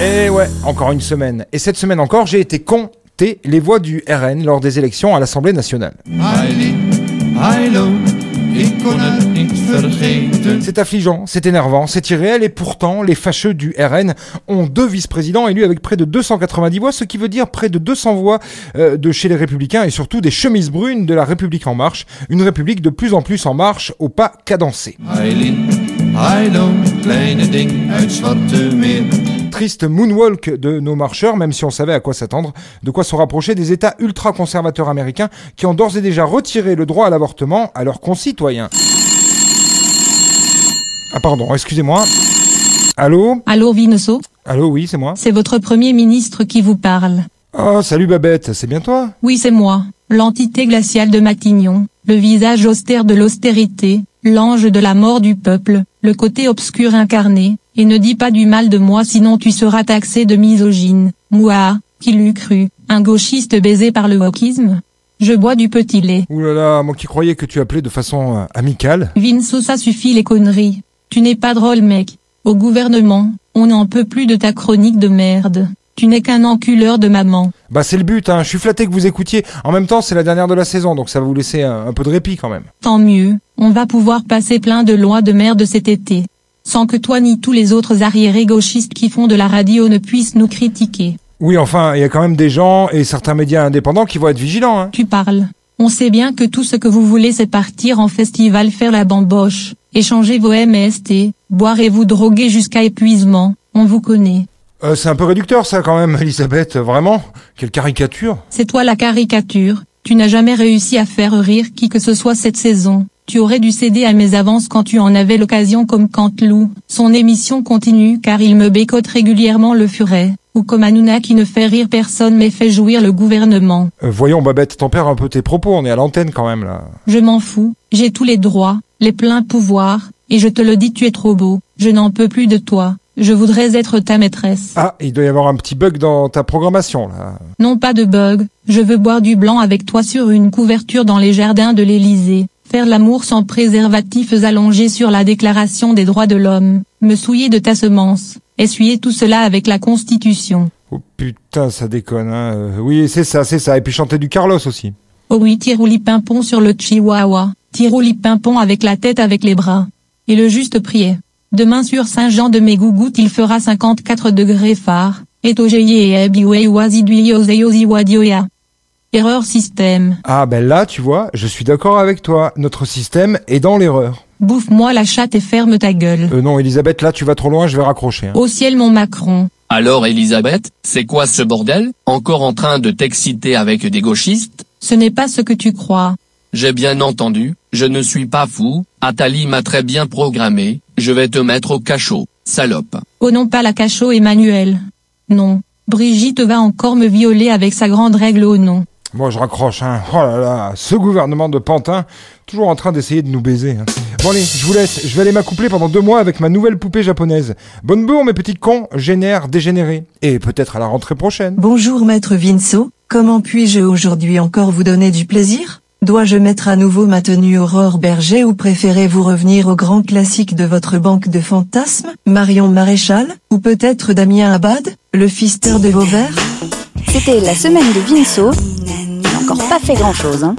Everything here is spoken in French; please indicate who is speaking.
Speaker 1: Et ouais, encore une semaine. Et cette semaine encore, j'ai été compter les voix du RN lors des élections à l'Assemblée nationale. C'est affligeant, c'est énervant, c'est irréel et pourtant les fâcheux du RN ont deux vice-présidents élus avec près de 290 voix, ce qui veut dire près de 200 voix euh, de chez les républicains et surtout des chemises brunes de la République en marche, une République de plus en plus en marche au pas cadencé. Triste moonwalk de nos marcheurs, même si on savait à quoi s'attendre, de quoi se rapprocher des États ultra-conservateurs américains qui ont d'ores et déjà retiré le droit à l'avortement à leurs concitoyens. Ah pardon, excusez-moi. Allô?
Speaker 2: Allô Vinoso
Speaker 1: Allô, oui, c'est moi.
Speaker 2: C'est votre premier ministre qui vous parle.
Speaker 1: Oh, salut Babette, c'est bien toi?
Speaker 2: Oui, c'est moi, l'entité glaciale de Matignon, le visage austère de l'austérité, l'ange de la mort du peuple, le côté obscur incarné, et ne dis pas du mal de moi sinon tu seras taxé de misogyne. Moi, qui l'eût cru, un gauchiste baisé par le wokisme? Je bois du petit lait.
Speaker 1: Ouh là là, moi qui croyais que tu appelais de façon euh, amicale.
Speaker 2: Vinceau ça suffit les conneries. Tu n'es pas drôle mec. Au gouvernement, on n'en peut plus de ta chronique de merde. Tu n'es qu'un enculeur de maman.
Speaker 1: Bah c'est le but, hein. je suis flatté que vous écoutiez. En même temps, c'est la dernière de la saison, donc ça va vous laisser un, un peu de répit quand même.
Speaker 2: Tant mieux, on va pouvoir passer plein de lois de merde cet été. Sans que toi ni tous les autres arriérés gauchistes qui font de la radio ne puissent nous critiquer.
Speaker 1: Oui, enfin, il y a quand même des gens et certains médias indépendants qui vont être vigilants. Hein.
Speaker 2: Tu parles. On sait bien que tout ce que vous voulez c'est partir en festival faire la bamboche, échanger vos MST, boire et vous droguer jusqu'à épuisement, on vous connaît.
Speaker 1: Euh, c'est un peu réducteur ça quand même, Elisabeth, vraiment. Quelle caricature.
Speaker 2: C'est toi la caricature, tu n'as jamais réussi à faire rire qui que ce soit cette saison. Tu aurais dû céder à mes avances quand tu en avais l'occasion comme Cantelou, son émission continue car il me bécote régulièrement le furet, ou comme Hanouna qui ne fait rire personne mais fait jouir le gouvernement.
Speaker 1: Euh, Voyons Babette, t'en perds un peu tes propos, on est à l'antenne quand même là.
Speaker 2: Je m'en fous, j'ai tous les droits, les pleins pouvoirs, et je te le dis tu es trop beau, je n'en peux plus de toi, je voudrais être ta maîtresse.
Speaker 1: Ah, il doit y avoir un petit bug dans ta programmation là.
Speaker 2: Non pas de bug, je veux boire du blanc avec toi sur une couverture dans les jardins de l'Élysée, faire l'amour sans préservatifs allongés sur la déclaration des droits de l'homme, me souiller de ta semence, essuyer tout cela avec la Constitution.
Speaker 1: Oh putain, ça déconne, hein. Oui, c'est ça, c'est ça. Et puis chanter du Carlos aussi.
Speaker 2: Oh oui, tirouli pimpon sur le chihuahua, tirouli pimpon avec la tête avec les bras. Et le juste priait. Demain sur Saint-Jean de Mégougout il fera 54 degrés phare, et et ebiwe. Erreur système.
Speaker 1: Ah ben là, tu vois, je suis d'accord avec toi. Notre système est dans l'erreur.
Speaker 2: Bouffe-moi la chatte et ferme ta gueule.
Speaker 1: Euh, non, Elisabeth, là, tu vas trop loin, je vais raccrocher. hein.
Speaker 2: Au ciel mon Macron.
Speaker 3: Alors Elisabeth, c'est quoi ce bordel? Encore en train de t'exciter avec des gauchistes?
Speaker 2: Ce n'est pas ce que tu crois.
Speaker 3: J'ai bien entendu, je ne suis pas fou, Atali m'a très bien programmé, je vais te mettre au cachot, salope.
Speaker 2: Oh non pas la cachot Emmanuel. Non. Brigitte va encore me violer avec sa grande règle au nom.
Speaker 1: Moi, je raccroche, hein. Oh là là, ce gouvernement de Pantin, toujours en train d'essayer de nous baiser. hein. Bon allez, je vous laisse. Je vais aller m'accoupler pendant deux mois avec ma nouvelle poupée japonaise. Bonne bourre, mes petits cons, génère, dégénérés. Et peut-être à la rentrée prochaine.
Speaker 4: Bonjour maître Vinceau, comment puis-je aujourd'hui encore vous donner du plaisir? Dois-je mettre à nouveau ma tenue Aurore Berger ou préférez-vous revenir au grand classique de votre banque de fantasmes, Marion Maréchal, ou peut-être Damien Abad, le fisteur de Vauvert?
Speaker 5: C'était la semaine de Vinceau. Il n'a encore pas fait grand-chose. Hein.